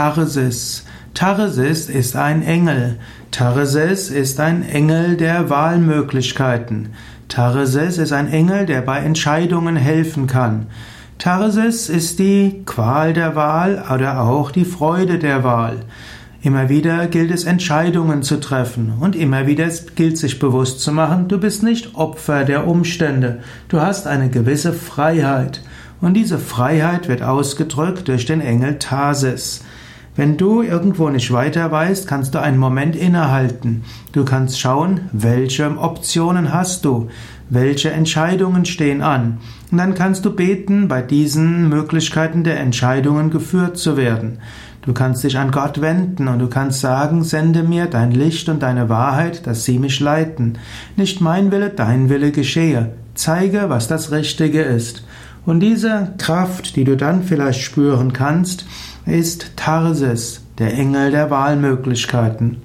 Tarsis. Tarsis ist ein Engel. Tarsis ist ein Engel der Wahlmöglichkeiten. Tarsis ist ein Engel, der bei Entscheidungen helfen kann. Tarsis ist die Qual der Wahl oder auch die Freude der Wahl. Immer wieder gilt es, Entscheidungen zu treffen und immer wieder gilt sich bewusst zu machen, du bist nicht Opfer der Umstände, du hast eine gewisse Freiheit und diese Freiheit wird ausgedrückt durch den Engel Tarsis. Wenn du irgendwo nicht weiter weißt, kannst du einen Moment innehalten. Du kannst schauen, welche Optionen hast du, welche Entscheidungen stehen an. Und dann kannst du beten, bei diesen Möglichkeiten der Entscheidungen geführt zu werden. Du kannst dich an Gott wenden und du kannst sagen, sende mir dein Licht und deine Wahrheit, dass sie mich leiten. Nicht mein Wille, dein Wille geschehe. Zeige, was das Richtige ist. Und diese Kraft, die du dann vielleicht spüren kannst, ist Tarsis, der Engel der Wahlmöglichkeiten.